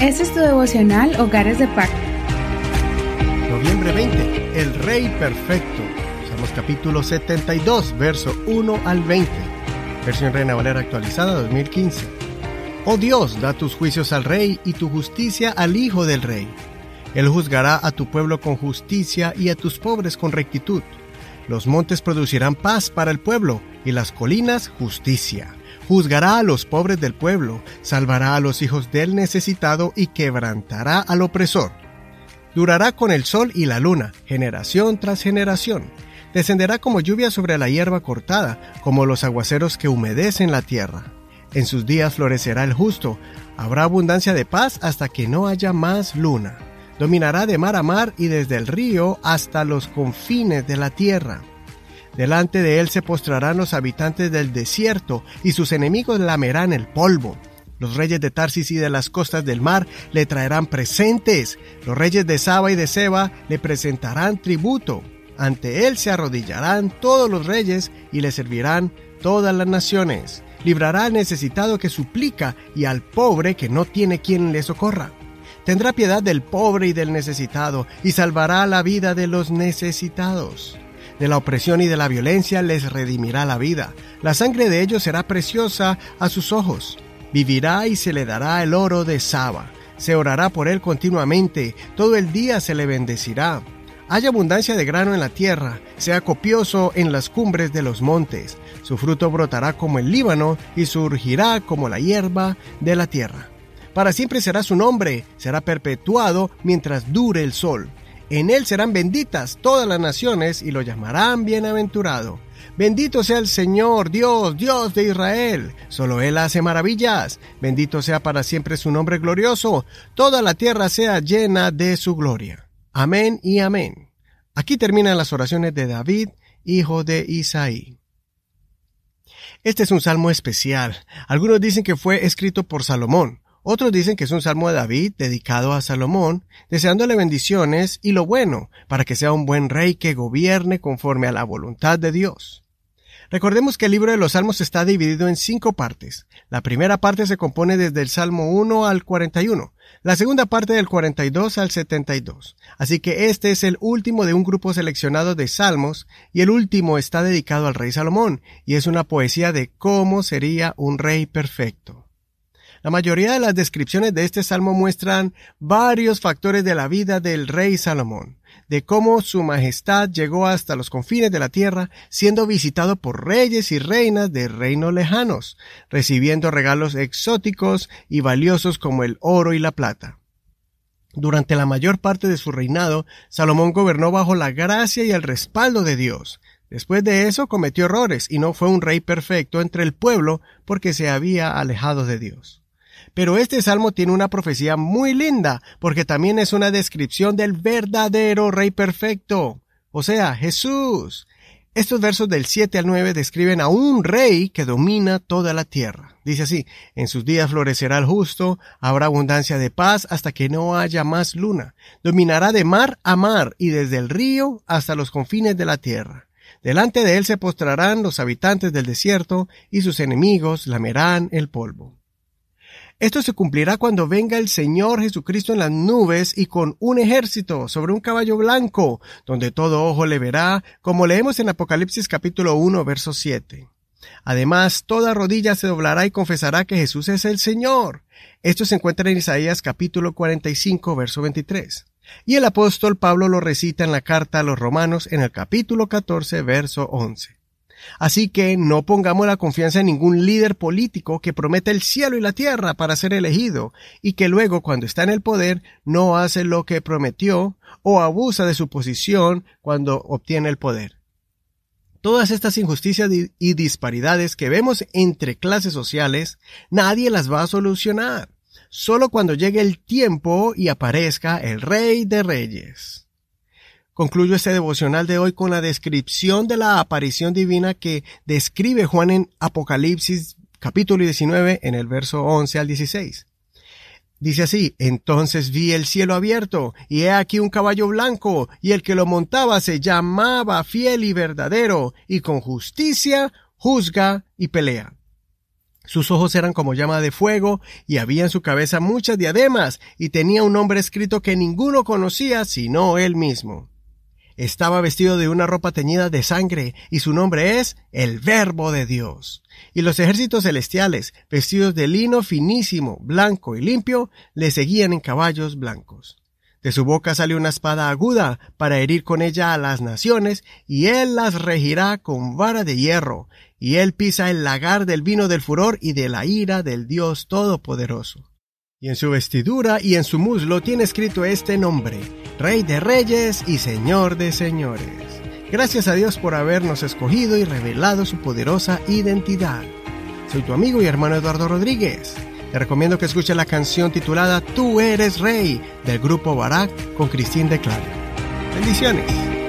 Este es tu devocional Hogares de Pacto. Noviembre 20. El Rey Perfecto. Salmos capítulo 72, verso 1 al 20. Versión Reina Valera actualizada 2015. Oh Dios, da tus juicios al Rey y tu justicia al Hijo del Rey. Él juzgará a tu pueblo con justicia y a tus pobres con rectitud. Los montes producirán paz para el pueblo y las colinas justicia. Juzgará a los pobres del pueblo, salvará a los hijos del necesitado y quebrantará al opresor. Durará con el sol y la luna, generación tras generación. Descenderá como lluvia sobre la hierba cortada, como los aguaceros que humedecen la tierra. En sus días florecerá el justo, habrá abundancia de paz hasta que no haya más luna. Dominará de mar a mar y desde el río hasta los confines de la tierra. Delante de él se postrarán los habitantes del desierto, y sus enemigos lamerán el polvo. Los reyes de Tarsis y de las costas del mar le traerán presentes. Los reyes de Saba y de Seba le presentarán tributo. Ante él se arrodillarán todos los reyes y le servirán todas las naciones. Librará al necesitado que suplica y al pobre que no tiene quien le socorra. Tendrá piedad del pobre y del necesitado y salvará la vida de los necesitados. De la opresión y de la violencia les redimirá la vida. La sangre de ellos será preciosa a sus ojos. Vivirá y se le dará el oro de Saba. Se orará por él continuamente, todo el día se le bendecirá. Hay abundancia de grano en la tierra, sea copioso en las cumbres de los montes. Su fruto brotará como el Líbano y surgirá como la hierba de la tierra. Para siempre será su nombre, será perpetuado mientras dure el sol. En él serán benditas todas las naciones y lo llamarán bienaventurado. Bendito sea el Señor, Dios, Dios de Israel. Solo Él hace maravillas. Bendito sea para siempre su nombre glorioso. Toda la tierra sea llena de su gloria. Amén y amén. Aquí terminan las oraciones de David, hijo de Isaí. Este es un salmo especial. Algunos dicen que fue escrito por Salomón. Otros dicen que es un salmo de David dedicado a Salomón, deseándole bendiciones y lo bueno, para que sea un buen rey que gobierne conforme a la voluntad de Dios. Recordemos que el libro de los Salmos está dividido en cinco partes. La primera parte se compone desde el Salmo 1 al 41, la segunda parte del 42 al 72. Así que este es el último de un grupo seleccionado de salmos y el último está dedicado al rey Salomón y es una poesía de cómo sería un rey perfecto. La mayoría de las descripciones de este salmo muestran varios factores de la vida del rey Salomón, de cómo su majestad llegó hasta los confines de la tierra, siendo visitado por reyes y reinas de reinos lejanos, recibiendo regalos exóticos y valiosos como el oro y la plata. Durante la mayor parte de su reinado, Salomón gobernó bajo la gracia y el respaldo de Dios. Después de eso cometió errores y no fue un rey perfecto entre el pueblo porque se había alejado de Dios. Pero este salmo tiene una profecía muy linda, porque también es una descripción del verdadero Rey perfecto, o sea, Jesús. Estos versos del 7 al 9 describen a un rey que domina toda la tierra. Dice así, en sus días florecerá el justo, habrá abundancia de paz hasta que no haya más luna. Dominará de mar a mar y desde el río hasta los confines de la tierra. Delante de él se postrarán los habitantes del desierto y sus enemigos lamerán el polvo. Esto se cumplirá cuando venga el Señor Jesucristo en las nubes y con un ejército sobre un caballo blanco, donde todo ojo le verá, como leemos en Apocalipsis capítulo 1, verso 7. Además, toda rodilla se doblará y confesará que Jesús es el Señor. Esto se encuentra en Isaías capítulo 45, verso 23. Y el apóstol Pablo lo recita en la carta a los romanos en el capítulo 14, verso 11. Así que no pongamos la confianza en ningún líder político que promete el cielo y la tierra para ser elegido y que luego cuando está en el poder no hace lo que prometió o abusa de su posición cuando obtiene el poder. Todas estas injusticias y disparidades que vemos entre clases sociales, nadie las va a solucionar, solo cuando llegue el tiempo y aparezca el Rey de Reyes. Concluyo este devocional de hoy con la descripción de la aparición divina que describe Juan en Apocalipsis capítulo 19 en el verso 11 al 16. Dice así, entonces vi el cielo abierto, y he aquí un caballo blanco, y el que lo montaba se llamaba fiel y verdadero, y con justicia juzga y pelea. Sus ojos eran como llama de fuego, y había en su cabeza muchas diademas, y tenía un nombre escrito que ninguno conocía sino él mismo. Estaba vestido de una ropa teñida de sangre, y su nombre es el Verbo de Dios. Y los ejércitos celestiales, vestidos de lino finísimo, blanco y limpio, le seguían en caballos blancos. De su boca sale una espada aguda para herir con ella a las naciones, y él las regirá con vara de hierro, y él pisa el lagar del vino del furor y de la ira del Dios Todopoderoso. Y en su vestidura y en su muslo tiene escrito este nombre, Rey de Reyes y Señor de Señores. Gracias a Dios por habernos escogido y revelado su poderosa identidad. Soy tu amigo y hermano Eduardo Rodríguez. Te recomiendo que escuches la canción titulada Tú eres Rey del grupo Barak con Cristín de Claro. Bendiciones.